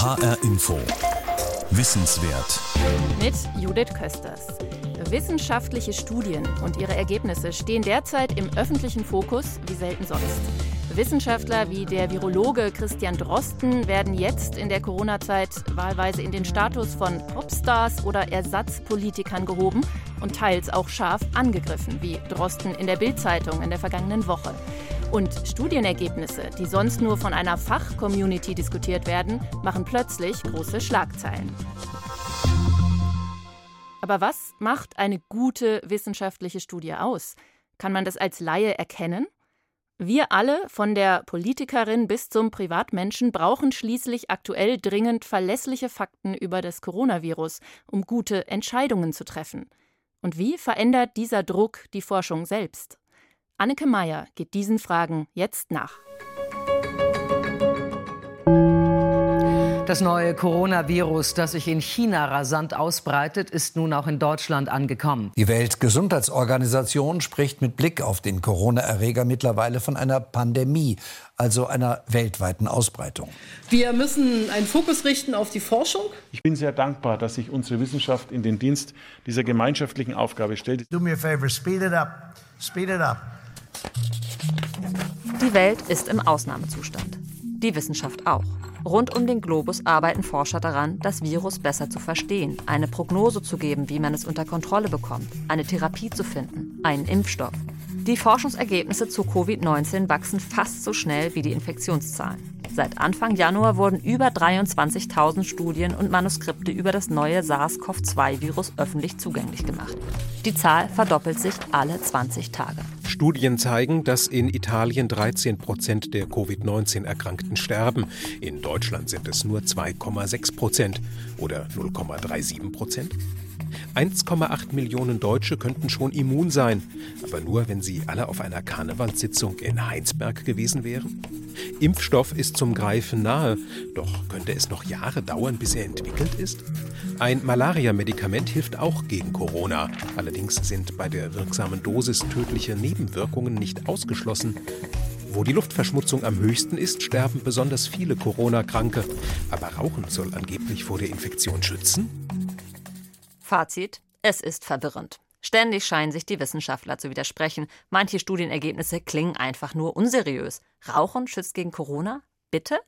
HR Info. Wissenswert. Mit Judith Kösters. Wissenschaftliche Studien und ihre Ergebnisse stehen derzeit im öffentlichen Fokus wie selten sonst. Wissenschaftler wie der Virologe Christian Drosten werden jetzt in der Corona-Zeit wahlweise in den Status von Popstars oder Ersatzpolitikern gehoben und teils auch scharf angegriffen, wie Drosten in der Bild-Zeitung in der vergangenen Woche. Und Studienergebnisse, die sonst nur von einer Fachcommunity diskutiert werden, machen plötzlich große Schlagzeilen. Aber was macht eine gute wissenschaftliche Studie aus? Kann man das als Laie erkennen? Wir alle, von der Politikerin bis zum Privatmenschen, brauchen schließlich aktuell dringend verlässliche Fakten über das Coronavirus, um gute Entscheidungen zu treffen. Und wie verändert dieser Druck die Forschung selbst? Anneke Meyer geht diesen Fragen jetzt nach. Das neue Coronavirus, das sich in China rasant ausbreitet, ist nun auch in Deutschland angekommen. Die Weltgesundheitsorganisation spricht mit Blick auf den Corona-Erreger mittlerweile von einer Pandemie, also einer weltweiten Ausbreitung. Wir müssen einen Fokus richten auf die Forschung. Ich bin sehr dankbar, dass sich unsere Wissenschaft in den Dienst dieser gemeinschaftlichen Aufgabe stellt. Do me a favor, speed it up. Speed it up. Die Welt ist im Ausnahmezustand. Die Wissenschaft auch. Rund um den Globus arbeiten Forscher daran, das Virus besser zu verstehen, eine Prognose zu geben, wie man es unter Kontrolle bekommt, eine Therapie zu finden, einen Impfstoff. Die Forschungsergebnisse zu Covid-19 wachsen fast so schnell wie die Infektionszahlen. Seit Anfang Januar wurden über 23.000 Studien und Manuskripte über das neue SARS-CoV-2-Virus öffentlich zugänglich gemacht. Die Zahl verdoppelt sich alle 20 Tage. Studien zeigen, dass in Italien 13 Prozent der Covid-19-Erkrankten sterben. In Deutschland sind es nur 2,6 Prozent oder 0,37 Prozent. 1,8 Millionen Deutsche könnten schon immun sein, aber nur, wenn sie alle auf einer Karnevalssitzung in Heinsberg gewesen wären. Impfstoff ist zum Greifen nahe, doch könnte es noch Jahre dauern, bis er entwickelt ist? Ein Malaria-Medikament hilft auch gegen Corona. Allerdings sind bei der wirksamen Dosis tödliche Nebenwirkungen nicht ausgeschlossen. Wo die Luftverschmutzung am höchsten ist, sterben besonders viele Corona-Kranke. Aber Rauchen soll angeblich vor der Infektion schützen? Fazit: Es ist verwirrend. Ständig scheinen sich die Wissenschaftler zu widersprechen. Manche Studienergebnisse klingen einfach nur unseriös. Rauchen schützt gegen Corona? Bitte?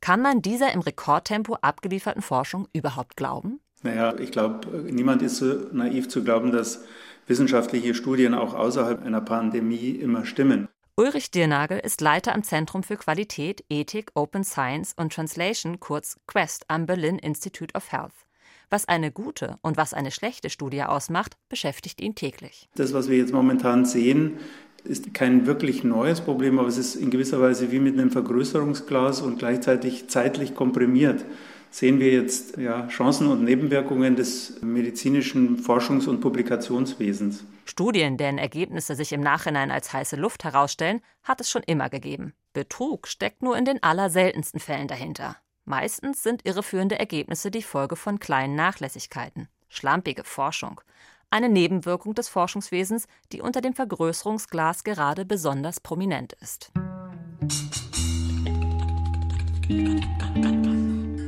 Kann man dieser im Rekordtempo abgelieferten Forschung überhaupt glauben? Naja, ich glaube, niemand ist so naiv zu glauben, dass wissenschaftliche Studien auch außerhalb einer Pandemie immer stimmen. Ulrich Dirnagel ist Leiter am Zentrum für Qualität, Ethik, Open Science und Translation, kurz QUEST, am Berlin Institute of Health. Was eine gute und was eine schlechte Studie ausmacht, beschäftigt ihn täglich. Das, was wir jetzt momentan sehen, ist kein wirklich neues Problem, aber es ist in gewisser Weise wie mit einem Vergrößerungsglas und gleichzeitig zeitlich komprimiert. Sehen wir jetzt ja, Chancen und Nebenwirkungen des medizinischen Forschungs- und Publikationswesens. Studien, deren Ergebnisse sich im Nachhinein als heiße Luft herausstellen, hat es schon immer gegeben. Betrug steckt nur in den allerseltensten Fällen dahinter. Meistens sind irreführende Ergebnisse die Folge von kleinen Nachlässigkeiten. Schlampige Forschung. Eine Nebenwirkung des Forschungswesens, die unter dem Vergrößerungsglas gerade besonders prominent ist.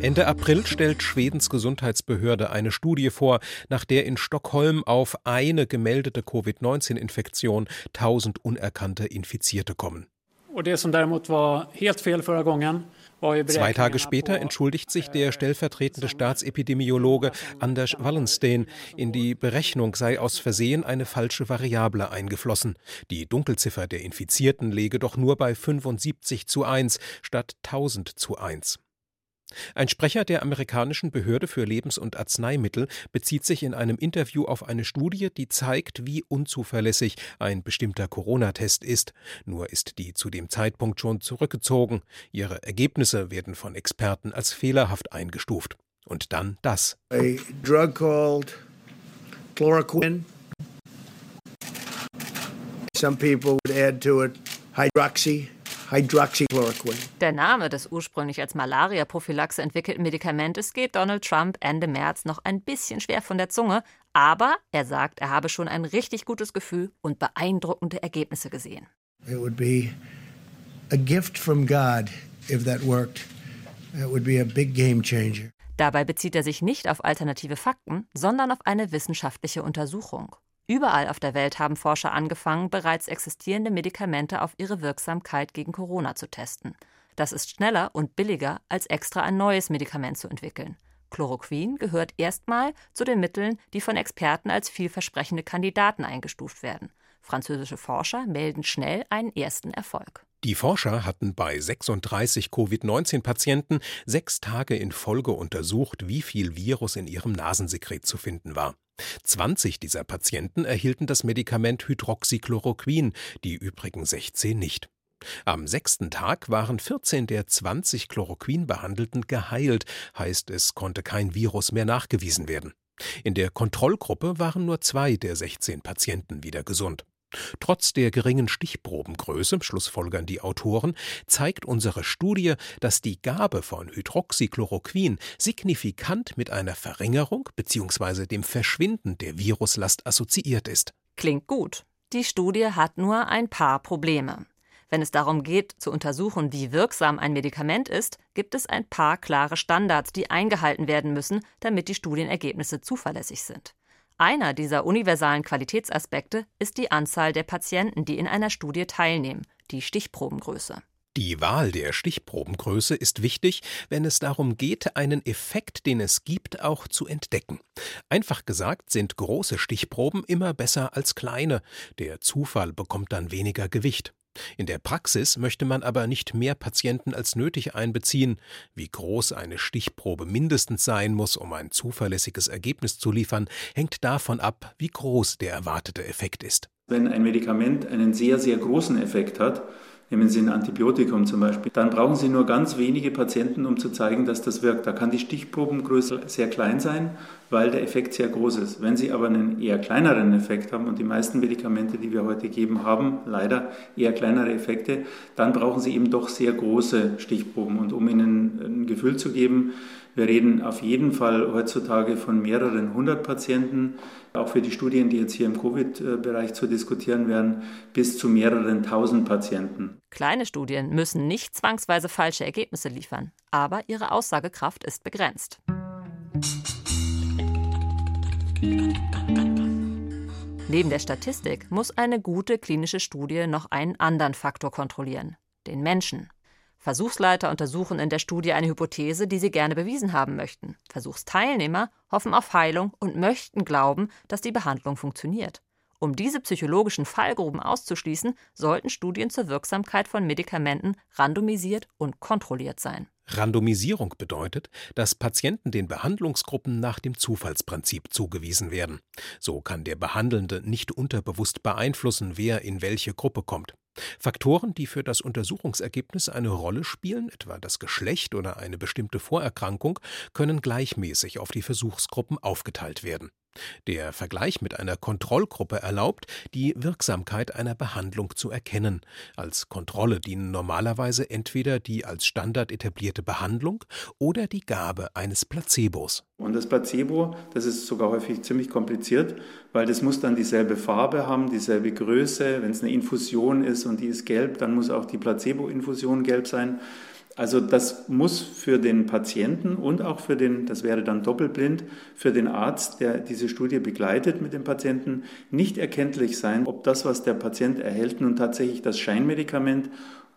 Ende April stellt Schwedens Gesundheitsbehörde eine Studie vor, nach der in Stockholm auf eine gemeldete Covid-19-Infektion 1000 unerkannte Infizierte kommen. Det som däremot var helt fel förra gången Zwei Tage später entschuldigt sich der stellvertretende Staatsepidemiologe Anders Wallenstein. In die Berechnung sei aus Versehen eine falsche Variable eingeflossen. Die Dunkelziffer der Infizierten läge doch nur bei 75 zu 1 statt 1000 zu 1. Ein Sprecher der amerikanischen Behörde für Lebens- und Arzneimittel bezieht sich in einem Interview auf eine Studie, die zeigt, wie unzuverlässig ein bestimmter Corona-Test ist. Nur ist die zu dem Zeitpunkt schon zurückgezogen. Ihre Ergebnisse werden von Experten als fehlerhaft eingestuft. Und dann das. A drug called chloroquine. Some people would add to it hydroxy. Hydroxychloroquine. Der Name des ursprünglich als Malaria-Prophylaxe entwickelten Medikamentes geht Donald Trump Ende März noch ein bisschen schwer von der Zunge, aber er sagt, er habe schon ein richtig gutes Gefühl und beeindruckende Ergebnisse gesehen. It would be a gift from God if that worked. That would be a big game changer. Dabei bezieht er sich nicht auf alternative Fakten, sondern auf eine wissenschaftliche Untersuchung. Überall auf der Welt haben Forscher angefangen, bereits existierende Medikamente auf ihre Wirksamkeit gegen Corona zu testen. Das ist schneller und billiger, als extra ein neues Medikament zu entwickeln. Chloroquin gehört erstmal zu den Mitteln, die von Experten als vielversprechende Kandidaten eingestuft werden. Französische Forscher melden schnell einen ersten Erfolg. Die Forscher hatten bei 36 Covid-19-Patienten sechs Tage in Folge untersucht, wie viel Virus in ihrem Nasensekret zu finden war. 20 dieser Patienten erhielten das Medikament Hydroxychloroquin, die übrigen 16 nicht. Am sechsten Tag waren 14 der 20 Chloroquin-Behandelten geheilt, heißt es konnte kein Virus mehr nachgewiesen werden. In der Kontrollgruppe waren nur zwei der 16 Patienten wieder gesund. Trotz der geringen Stichprobengröße, schlussfolgern die Autoren, zeigt unsere Studie, dass die Gabe von Hydroxychloroquin signifikant mit einer Verringerung bzw. dem Verschwinden der Viruslast assoziiert ist. Klingt gut. Die Studie hat nur ein paar Probleme. Wenn es darum geht, zu untersuchen, wie wirksam ein Medikament ist, gibt es ein paar klare Standards, die eingehalten werden müssen, damit die Studienergebnisse zuverlässig sind. Einer dieser universalen Qualitätsaspekte ist die Anzahl der Patienten, die in einer Studie teilnehmen, die Stichprobengröße. Die Wahl der Stichprobengröße ist wichtig, wenn es darum geht, einen Effekt, den es gibt, auch zu entdecken. Einfach gesagt sind große Stichproben immer besser als kleine. Der Zufall bekommt dann weniger Gewicht. In der Praxis möchte man aber nicht mehr Patienten als nötig einbeziehen. Wie groß eine Stichprobe mindestens sein muss, um ein zuverlässiges Ergebnis zu liefern, hängt davon ab, wie groß der erwartete Effekt ist. Wenn ein Medikament einen sehr, sehr großen Effekt hat, nehmen Sie ein Antibiotikum zum Beispiel, dann brauchen Sie nur ganz wenige Patienten, um zu zeigen, dass das wirkt. Da kann die Stichprobengröße sehr klein sein, weil der Effekt sehr groß ist. Wenn Sie aber einen eher kleineren Effekt haben, und die meisten Medikamente, die wir heute geben, haben leider eher kleinere Effekte, dann brauchen Sie eben doch sehr große Stichproben. Und um Ihnen ein Gefühl zu geben, wir reden auf jeden Fall heutzutage von mehreren hundert Patienten, auch für die Studien, die jetzt hier im Covid-Bereich zu diskutieren werden, bis zu mehreren tausend Patienten. Kleine Studien müssen nicht zwangsweise falsche Ergebnisse liefern, aber ihre Aussagekraft ist begrenzt. Neben der Statistik muss eine gute klinische Studie noch einen anderen Faktor kontrollieren, den Menschen. Versuchsleiter untersuchen in der Studie eine Hypothese, die sie gerne bewiesen haben möchten. Versuchsteilnehmer hoffen auf Heilung und möchten glauben, dass die Behandlung funktioniert. Um diese psychologischen Fallgruben auszuschließen, sollten Studien zur Wirksamkeit von Medikamenten randomisiert und kontrolliert sein. Randomisierung bedeutet, dass Patienten den Behandlungsgruppen nach dem Zufallsprinzip zugewiesen werden. So kann der Behandelnde nicht unterbewusst beeinflussen, wer in welche Gruppe kommt. Faktoren, die für das Untersuchungsergebnis eine Rolle spielen, etwa das Geschlecht oder eine bestimmte Vorerkrankung, können gleichmäßig auf die Versuchsgruppen aufgeteilt werden. Der Vergleich mit einer Kontrollgruppe erlaubt, die Wirksamkeit einer Behandlung zu erkennen. Als Kontrolle dienen normalerweise entweder die als Standard etablierte Behandlung oder die Gabe eines Placebos. Und das Placebo, das ist sogar häufig ziemlich kompliziert, weil das muss dann dieselbe Farbe haben, dieselbe Größe. Wenn es eine Infusion ist und die ist gelb, dann muss auch die Placebo-Infusion gelb sein. Also das muss für den Patienten und auch für den, das wäre dann doppelblind, für den Arzt, der diese Studie begleitet mit dem Patienten, nicht erkenntlich sein, ob das, was der Patient erhält, nun tatsächlich das Scheinmedikament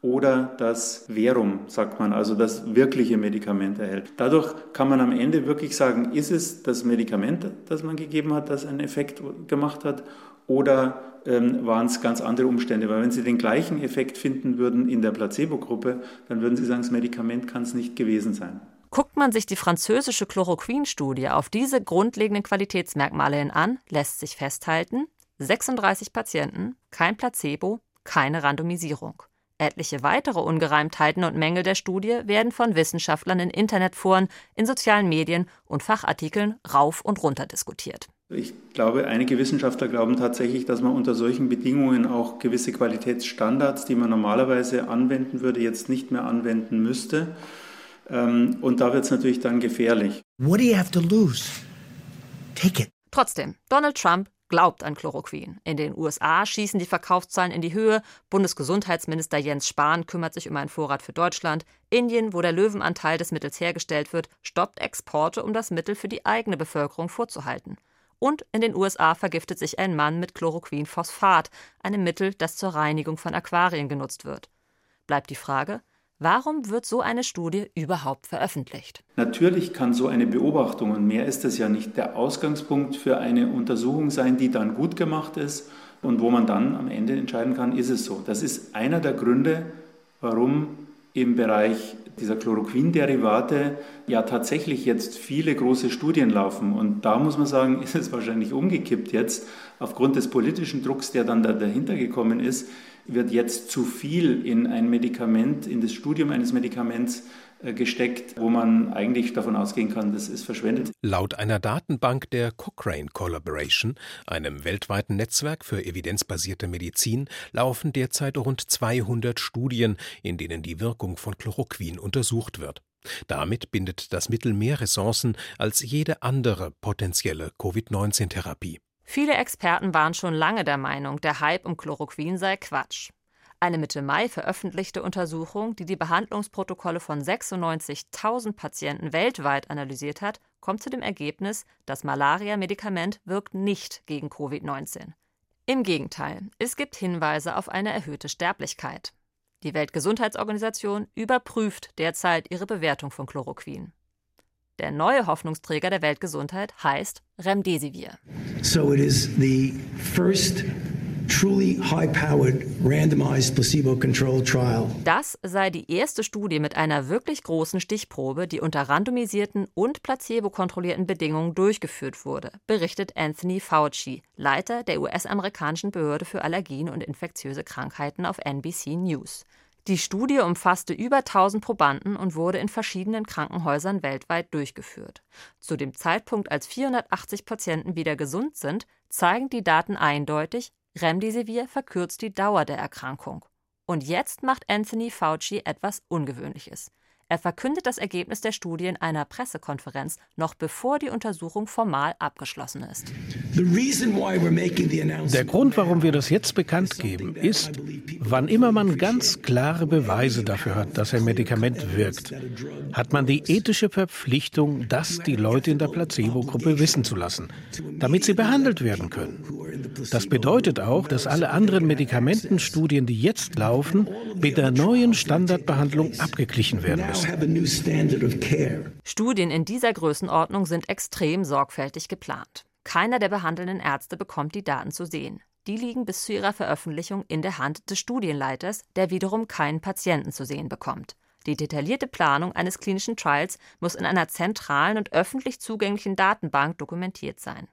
oder das Verum, sagt man, also das wirkliche Medikament erhält. Dadurch kann man am Ende wirklich sagen, ist es das Medikament, das man gegeben hat, das einen Effekt gemacht hat, oder ähm, waren es ganz andere Umstände. Weil wenn Sie den gleichen Effekt finden würden in der Placebo-Gruppe, dann würden Sie sagen, das Medikament kann es nicht gewesen sein. Guckt man sich die französische Chloroquin-Studie auf diese grundlegenden Qualitätsmerkmale hin an, lässt sich festhalten, 36 Patienten, kein Placebo, keine Randomisierung. Etliche weitere Ungereimtheiten und Mängel der Studie werden von Wissenschaftlern in Internetforen, in sozialen Medien und Fachartikeln rauf und runter diskutiert. Ich glaube, einige Wissenschaftler glauben tatsächlich, dass man unter solchen Bedingungen auch gewisse Qualitätsstandards, die man normalerweise anwenden würde, jetzt nicht mehr anwenden müsste. Ähm, und da wird es natürlich dann gefährlich. What do you have to lose? Take it. Trotzdem, Donald Trump glaubt an Chloroquin. In den USA schießen die Verkaufszahlen in die Höhe. Bundesgesundheitsminister Jens Spahn kümmert sich um einen Vorrat für Deutschland. Indien, wo der Löwenanteil des Mittels hergestellt wird, stoppt Exporte, um das Mittel für die eigene Bevölkerung vorzuhalten. Und in den USA vergiftet sich ein Mann mit Chloroquinphosphat, einem Mittel, das zur Reinigung von Aquarien genutzt wird. Bleibt die Frage, Warum wird so eine Studie überhaupt veröffentlicht? Natürlich kann so eine Beobachtung, und mehr ist es ja nicht, der Ausgangspunkt für eine Untersuchung sein, die dann gut gemacht ist und wo man dann am Ende entscheiden kann, ist es so. Das ist einer der Gründe, warum im Bereich dieser Chloroquin-Derivate ja tatsächlich jetzt viele große Studien laufen. Und da muss man sagen, ist es wahrscheinlich umgekippt jetzt aufgrund des politischen Drucks, der dann da dahinter gekommen ist wird jetzt zu viel in ein Medikament, in das Studium eines Medikaments gesteckt, wo man eigentlich davon ausgehen kann, das ist verschwendet. Laut einer Datenbank der Cochrane Collaboration, einem weltweiten Netzwerk für evidenzbasierte Medizin, laufen derzeit rund 200 Studien, in denen die Wirkung von Chloroquin untersucht wird. Damit bindet das Mittel mehr Ressourcen als jede andere potenzielle Covid-19-Therapie. Viele Experten waren schon lange der Meinung, der Hype um Chloroquin sei Quatsch. Eine Mitte Mai veröffentlichte Untersuchung, die die Behandlungsprotokolle von 96.000 Patienten weltweit analysiert hat, kommt zu dem Ergebnis, das Malaria-Medikament wirkt nicht gegen Covid-19. Im Gegenteil, es gibt Hinweise auf eine erhöhte Sterblichkeit. Die Weltgesundheitsorganisation überprüft derzeit ihre Bewertung von Chloroquin. Der neue Hoffnungsträger der Weltgesundheit heißt Remdesivir. So it is the first Das sei die erste Studie mit einer wirklich großen Stichprobe, die unter randomisierten und placebo-kontrollierten Bedingungen durchgeführt wurde, berichtet Anthony Fauci, Leiter der US-amerikanischen Behörde für Allergien und infektiöse Krankheiten auf NBC News. Die Studie umfasste über 1000 Probanden und wurde in verschiedenen Krankenhäusern weltweit durchgeführt. Zu dem Zeitpunkt, als 480 Patienten wieder gesund sind, zeigen die Daten eindeutig, Remdesivir verkürzt die Dauer der Erkrankung. Und jetzt macht Anthony Fauci etwas Ungewöhnliches. Er verkündet das Ergebnis der Studie in einer Pressekonferenz, noch bevor die Untersuchung formal abgeschlossen ist. Der Grund, warum wir das jetzt bekannt geben, ist, wann immer man ganz klare Beweise dafür hat, dass ein Medikament wirkt, hat man die ethische Verpflichtung, das die Leute in der Placebo-Gruppe wissen zu lassen, damit sie behandelt werden können. Das bedeutet auch, dass alle anderen Medikamentenstudien, die jetzt laufen, mit der neuen Standardbehandlung abgeglichen werden müssen. Studien in dieser Größenordnung sind extrem sorgfältig geplant. Keiner der behandelnden Ärzte bekommt die Daten zu sehen. Die liegen bis zu ihrer Veröffentlichung in der Hand des Studienleiters, der wiederum keinen Patienten zu sehen bekommt. Die detaillierte Planung eines klinischen Trials muss in einer zentralen und öffentlich zugänglichen Datenbank dokumentiert sein.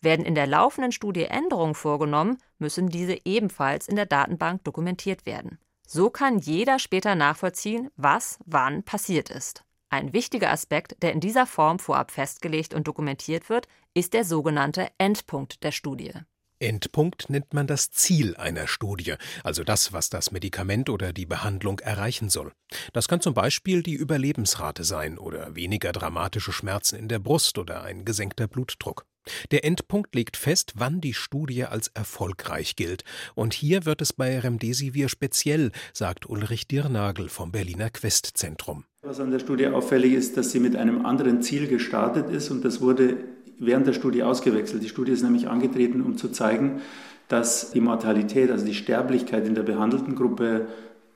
Werden in der laufenden Studie Änderungen vorgenommen, müssen diese ebenfalls in der Datenbank dokumentiert werden. So kann jeder später nachvollziehen, was wann passiert ist. Ein wichtiger Aspekt, der in dieser Form vorab festgelegt und dokumentiert wird, ist der sogenannte Endpunkt der Studie. Endpunkt nennt man das Ziel einer Studie, also das, was das Medikament oder die Behandlung erreichen soll. Das kann zum Beispiel die Überlebensrate sein oder weniger dramatische Schmerzen in der Brust oder ein gesenkter Blutdruck. Der Endpunkt legt fest, wann die Studie als erfolgreich gilt. Und hier wird es bei Remdesivir speziell, sagt Ulrich Dirnagel vom Berliner Questzentrum. Was an der Studie auffällig ist, dass sie mit einem anderen Ziel gestartet ist und das wurde während der Studie ausgewechselt. Die Studie ist nämlich angetreten, um zu zeigen, dass die Mortalität, also die Sterblichkeit in der behandelten Gruppe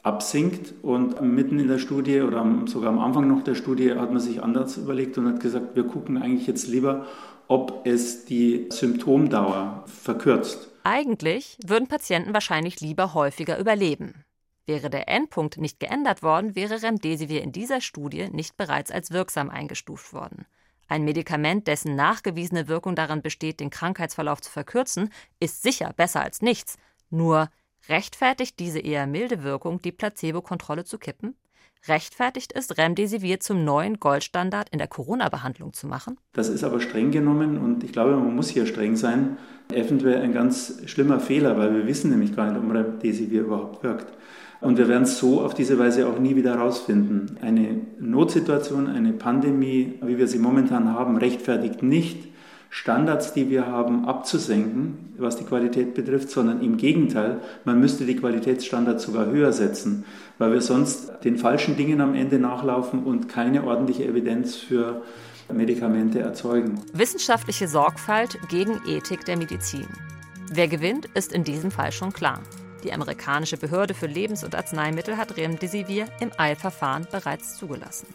absinkt. Und mitten in der Studie oder sogar am Anfang noch der Studie hat man sich anders überlegt und hat gesagt, wir gucken eigentlich jetzt lieber, ob es die Symptomdauer verkürzt. Eigentlich würden Patienten wahrscheinlich lieber häufiger überleben. Wäre der Endpunkt nicht geändert worden, wäre Remdesivir in dieser Studie nicht bereits als wirksam eingestuft worden. Ein Medikament, dessen nachgewiesene Wirkung darin besteht, den Krankheitsverlauf zu verkürzen, ist sicher besser als nichts. Nur rechtfertigt diese eher milde Wirkung, die Placebo-Kontrolle zu kippen? Rechtfertigt es, Remdesivir zum neuen Goldstandard in der Corona-Behandlung zu machen? Das ist aber streng genommen und ich glaube, man muss hier streng sein. Eventuell ein ganz schlimmer Fehler, weil wir wissen nämlich gar nicht, ob Remdesivir überhaupt wirkt. Und wir werden es so auf diese Weise auch nie wieder herausfinden. Eine Notsituation, eine Pandemie, wie wir sie momentan haben, rechtfertigt nicht, Standards, die wir haben, abzusenken, was die Qualität betrifft, sondern im Gegenteil, man müsste die Qualitätsstandards sogar höher setzen, weil wir sonst den falschen Dingen am Ende nachlaufen und keine ordentliche Evidenz für Medikamente erzeugen. Wissenschaftliche Sorgfalt gegen Ethik der Medizin. Wer gewinnt, ist in diesem Fall schon klar. Die amerikanische Behörde für Lebens- und Arzneimittel hat Remdesivir im Eilverfahren bereits zugelassen.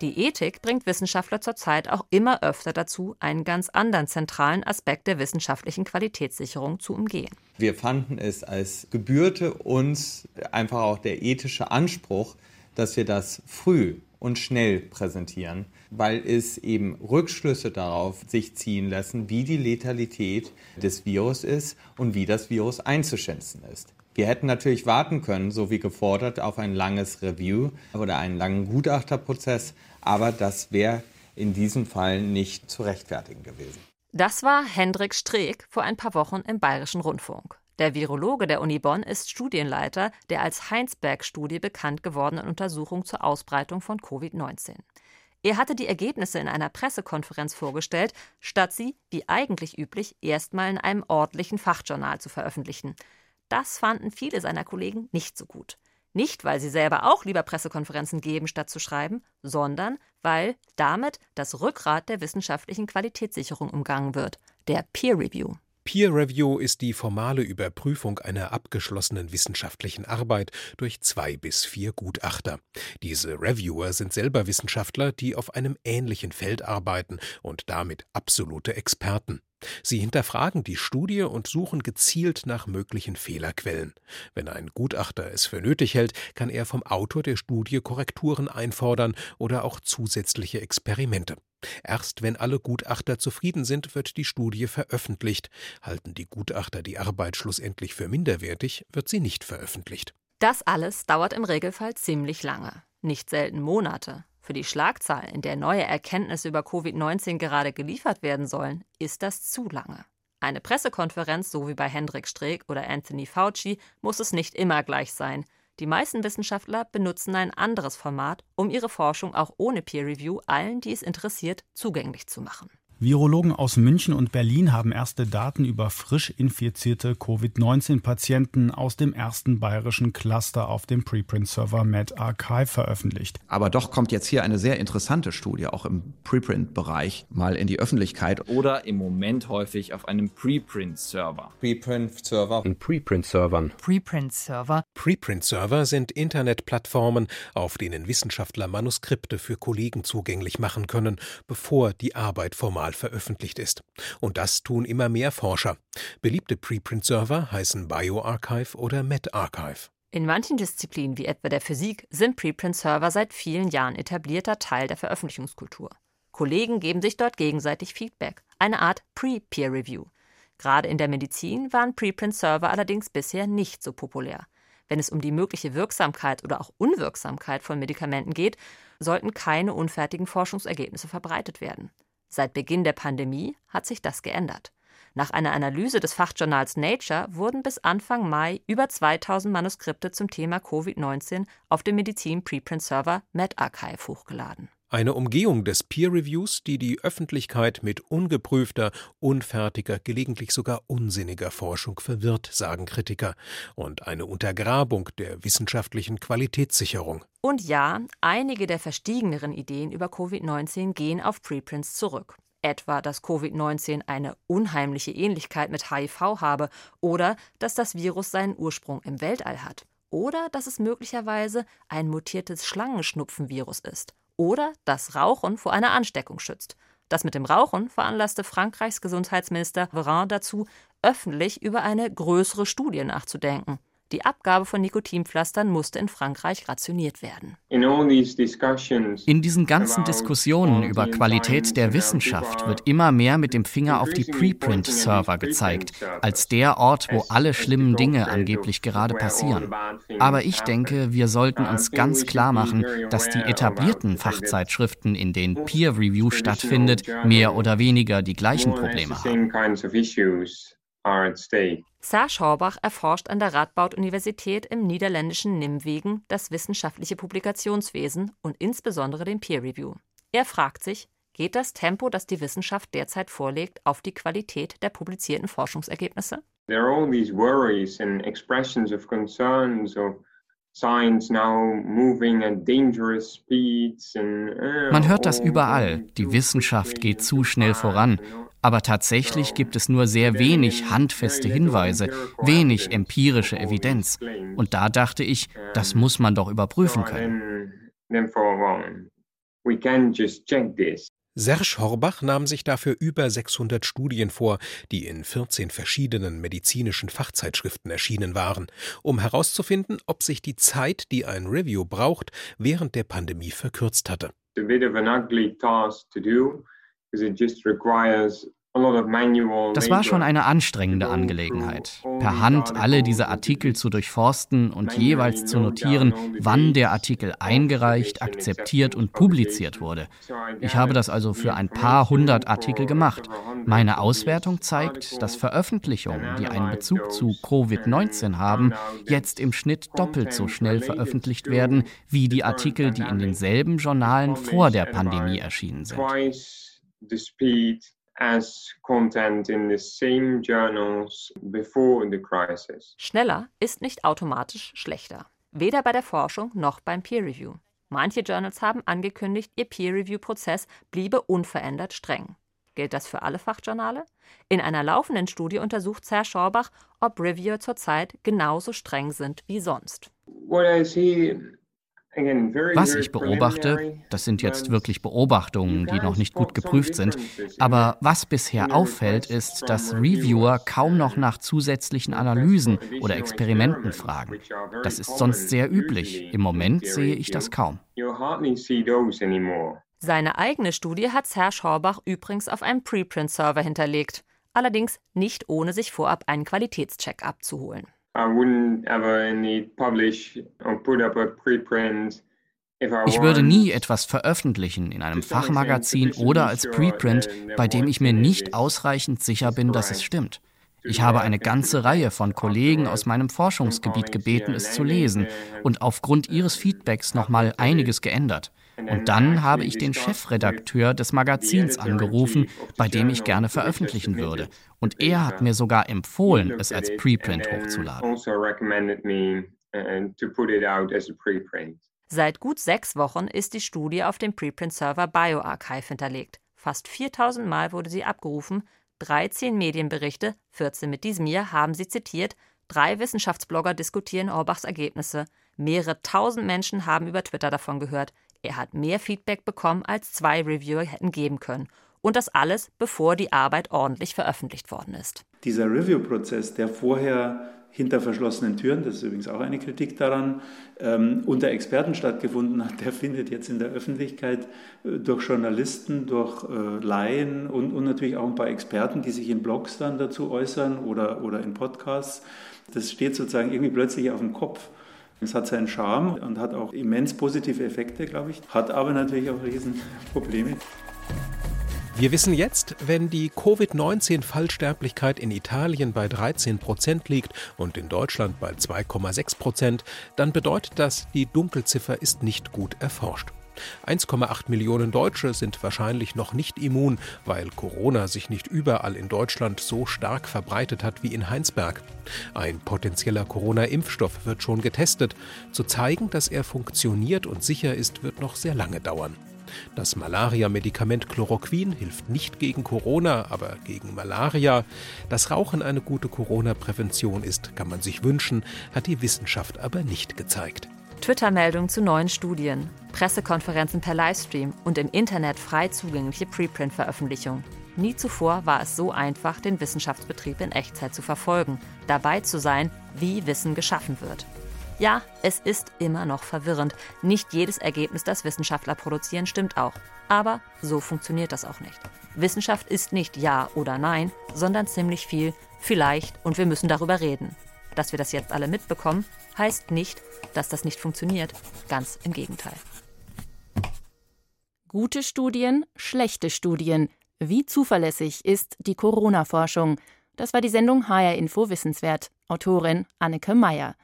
Die Ethik bringt Wissenschaftler zurzeit auch immer öfter dazu, einen ganz anderen zentralen Aspekt der wissenschaftlichen Qualitätssicherung zu umgehen. Wir fanden es als gebührte uns einfach auch der ethische Anspruch, dass wir das früh und schnell präsentieren, weil es eben Rückschlüsse darauf sich ziehen lassen, wie die Letalität des Virus ist und wie das Virus einzuschätzen ist. Wir hätten natürlich warten können, so wie gefordert, auf ein langes Review oder einen langen Gutachterprozess, aber das wäre in diesem Fall nicht zu rechtfertigen gewesen. Das war Hendrik Streeck vor ein paar Wochen im Bayerischen Rundfunk. Der Virologe der Uni Bonn ist Studienleiter der als Heinsberg-Studie bekannt gewordenen Untersuchung zur Ausbreitung von Covid-19. Er hatte die Ergebnisse in einer Pressekonferenz vorgestellt, statt sie, wie eigentlich üblich, erstmal in einem ordentlichen Fachjournal zu veröffentlichen. Das fanden viele seiner Kollegen nicht so gut. Nicht, weil sie selber auch lieber Pressekonferenzen geben, statt zu schreiben, sondern weil damit das Rückgrat der wissenschaftlichen Qualitätssicherung umgangen wird, der Peer Review. Peer Review ist die formale Überprüfung einer abgeschlossenen wissenschaftlichen Arbeit durch zwei bis vier Gutachter. Diese Reviewer sind selber Wissenschaftler, die auf einem ähnlichen Feld arbeiten und damit absolute Experten. Sie hinterfragen die Studie und suchen gezielt nach möglichen Fehlerquellen. Wenn ein Gutachter es für nötig hält, kann er vom Autor der Studie Korrekturen einfordern oder auch zusätzliche Experimente. Erst wenn alle Gutachter zufrieden sind, wird die Studie veröffentlicht. Halten die Gutachter die Arbeit schlussendlich für minderwertig, wird sie nicht veröffentlicht. Das alles dauert im Regelfall ziemlich lange, nicht selten Monate. Für die Schlagzahl, in der neue Erkenntnisse über Covid-19 gerade geliefert werden sollen, ist das zu lange. Eine Pressekonferenz, so wie bei Hendrik Streeck oder Anthony Fauci, muss es nicht immer gleich sein. Die meisten Wissenschaftler benutzen ein anderes Format, um ihre Forschung auch ohne Peer Review allen, die es interessiert, zugänglich zu machen. Virologen aus München und Berlin haben erste Daten über frisch infizierte Covid-19-Patienten aus dem ersten bayerischen Cluster auf dem Preprint-Server MedArchive veröffentlicht. Aber doch kommt jetzt hier eine sehr interessante Studie, auch im Preprint-Bereich, mal in die Öffentlichkeit. Oder im Moment häufig auf einem Preprint-Server. Preprint-Server. In Preprint-Servern. Preprint-Server. Preprint-Server sind Internetplattformen, auf denen Wissenschaftler Manuskripte für Kollegen zugänglich machen können, bevor die Arbeit formal veröffentlicht ist. Und das tun immer mehr Forscher. Beliebte Preprint-Server heißen BioArchive oder MedArchive. In manchen Disziplinen, wie etwa der Physik, sind Preprint-Server seit vielen Jahren etablierter Teil der Veröffentlichungskultur. Kollegen geben sich dort gegenseitig Feedback, eine Art Pre-Peer Review. Gerade in der Medizin waren Preprint-Server allerdings bisher nicht so populär. Wenn es um die mögliche Wirksamkeit oder auch Unwirksamkeit von Medikamenten geht, sollten keine unfertigen Forschungsergebnisse verbreitet werden. Seit Beginn der Pandemie hat sich das geändert. Nach einer Analyse des Fachjournals Nature wurden bis Anfang Mai über 2000 Manuskripte zum Thema Covid-19 auf dem Medizin-Preprint-Server MedArchive hochgeladen. Eine Umgehung des Peer Reviews, die die Öffentlichkeit mit ungeprüfter, unfertiger, gelegentlich sogar unsinniger Forschung verwirrt, sagen Kritiker, und eine Untergrabung der wissenschaftlichen Qualitätssicherung. Und ja, einige der verstiegeneren Ideen über Covid-19 gehen auf Preprints zurück. Etwa, dass Covid-19 eine unheimliche Ähnlichkeit mit HIV habe oder dass das Virus seinen Ursprung im Weltall hat. Oder dass es möglicherweise ein mutiertes Schlangenschnupfenvirus ist oder dass Rauchen vor einer Ansteckung schützt. Das mit dem Rauchen veranlasste Frankreichs Gesundheitsminister Véran dazu, öffentlich über eine größere Studie nachzudenken. Die Abgabe von Nikotinpflastern musste in Frankreich rationiert werden. In diesen ganzen Diskussionen über Qualität der Wissenschaft wird immer mehr mit dem Finger auf die Preprint-Server gezeigt, als der Ort, wo alle schlimmen Dinge angeblich gerade passieren. Aber ich denke, wir sollten uns ganz klar machen, dass die etablierten Fachzeitschriften, in denen Peer Review stattfindet, mehr oder weniger die gleichen Probleme haben. Saar Schorbach erforscht an der Radboud-Universität im niederländischen Nimwegen das wissenschaftliche Publikationswesen und insbesondere den Peer Review. Er fragt sich, Geht das Tempo, das die Wissenschaft derzeit vorlegt, auf die Qualität der publizierten Forschungsergebnisse? There are all these worries and expressions of concerns of Man hört das überall. Die Wissenschaft geht zu schnell voran. Aber tatsächlich gibt es nur sehr wenig handfeste Hinweise, wenig empirische Evidenz. Und da dachte ich, das muss man doch überprüfen können. Serge Horbach nahm sich dafür über 600 Studien vor, die in 14 verschiedenen medizinischen Fachzeitschriften erschienen waren, um herauszufinden, ob sich die Zeit, die ein Review braucht, während der Pandemie verkürzt hatte. a bit of an ugly task to do because it just requires das war schon eine anstrengende Angelegenheit, per Hand alle diese Artikel zu durchforsten und jeweils zu notieren, wann der Artikel eingereicht, akzeptiert und publiziert wurde. Ich habe das also für ein paar hundert Artikel gemacht. Meine Auswertung zeigt, dass Veröffentlichungen, die einen Bezug zu Covid-19 haben, jetzt im Schnitt doppelt so schnell veröffentlicht werden wie die Artikel, die in denselben Journalen vor der Pandemie erschienen sind as content in the same journals before the crisis. Schneller ist nicht automatisch schlechter. Weder bei der Forschung noch beim Peer Review. Manche Journals haben angekündigt, ihr Peer Review-Prozess bliebe unverändert streng. Gilt das für alle Fachjournale? In einer laufenden Studie untersucht Herr Schorbach, ob Reviewer zurzeit genauso streng sind wie sonst. What I see was ich beobachte, das sind jetzt wirklich Beobachtungen, die noch nicht gut geprüft sind, aber was bisher auffällt, ist, dass Reviewer kaum noch nach zusätzlichen Analysen oder Experimenten fragen. Das ist sonst sehr üblich. Im Moment sehe ich das kaum. Seine eigene Studie hat Serge Horbach übrigens auf einem Preprint-Server hinterlegt. Allerdings nicht ohne sich vorab einen Qualitätscheck abzuholen. Ich würde nie etwas veröffentlichen in einem Fachmagazin oder als Preprint, bei dem ich mir nicht ausreichend sicher bin, dass es stimmt. Ich habe eine ganze Reihe von Kollegen aus meinem Forschungsgebiet gebeten, es zu lesen und aufgrund ihres Feedbacks nochmal einiges geändert. Und dann habe ich den Chefredakteur des Magazins angerufen, bei dem ich gerne veröffentlichen würde. Und er hat mir sogar empfohlen, es als Preprint hochzuladen. Seit gut sechs Wochen ist die Studie auf dem Preprint-Server BioArchive hinterlegt. Fast 4000 Mal wurde sie abgerufen, 13 Medienberichte, 14 mit diesem hier, haben sie zitiert, drei Wissenschaftsblogger diskutieren Orbachs Ergebnisse, mehrere tausend Menschen haben über Twitter davon gehört. Er hat mehr Feedback bekommen, als zwei Reviewer hätten geben können. Und das alles, bevor die Arbeit ordentlich veröffentlicht worden ist. Dieser Review-Prozess, der vorher hinter verschlossenen Türen, das ist übrigens auch eine Kritik daran, ähm, unter Experten stattgefunden hat, der findet jetzt in der Öffentlichkeit äh, durch Journalisten, durch äh, Laien und, und natürlich auch ein paar Experten, die sich in Blogs dann dazu äußern oder, oder in Podcasts. Das steht sozusagen irgendwie plötzlich auf dem Kopf. Es hat seinen Charme und hat auch immens positive Effekte, glaube ich, hat aber natürlich auch Riesenprobleme. Wir wissen jetzt, wenn die Covid-19-Fallsterblichkeit in Italien bei 13 Prozent liegt und in Deutschland bei 2,6 Prozent, dann bedeutet das, die Dunkelziffer ist nicht gut erforscht. 1,8 Millionen Deutsche sind wahrscheinlich noch nicht immun, weil Corona sich nicht überall in Deutschland so stark verbreitet hat wie in Heinsberg. Ein potenzieller Corona-Impfstoff wird schon getestet. Zu zeigen, dass er funktioniert und sicher ist, wird noch sehr lange dauern. Das Malaria-Medikament Chloroquin hilft nicht gegen Corona, aber gegen Malaria. Dass Rauchen eine gute Corona-Prävention ist, kann man sich wünschen, hat die Wissenschaft aber nicht gezeigt. Twitter-Meldungen zu neuen Studien, Pressekonferenzen per Livestream und im Internet frei zugängliche Preprint-Veröffentlichungen. Nie zuvor war es so einfach, den Wissenschaftsbetrieb in Echtzeit zu verfolgen, dabei zu sein, wie Wissen geschaffen wird. Ja, es ist immer noch verwirrend. Nicht jedes Ergebnis, das Wissenschaftler produzieren, stimmt auch. Aber so funktioniert das auch nicht. Wissenschaft ist nicht Ja oder Nein, sondern ziemlich viel vielleicht und wir müssen darüber reden. Dass wir das jetzt alle mitbekommen, heißt nicht, dass das nicht funktioniert. Ganz im Gegenteil. Gute Studien, schlechte Studien. Wie zuverlässig ist die Corona-Forschung? Das war die Sendung HR Info Wissenswert. Autorin Anneke Meyer.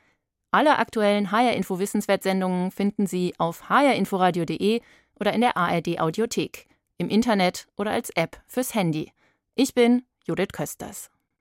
Alle aktuellen HR Info Wissenswert Sendungen finden Sie auf hrinforadio.de oder in der ARD Audiothek. im Internet oder als App fürs Handy. Ich bin Judith Kösters.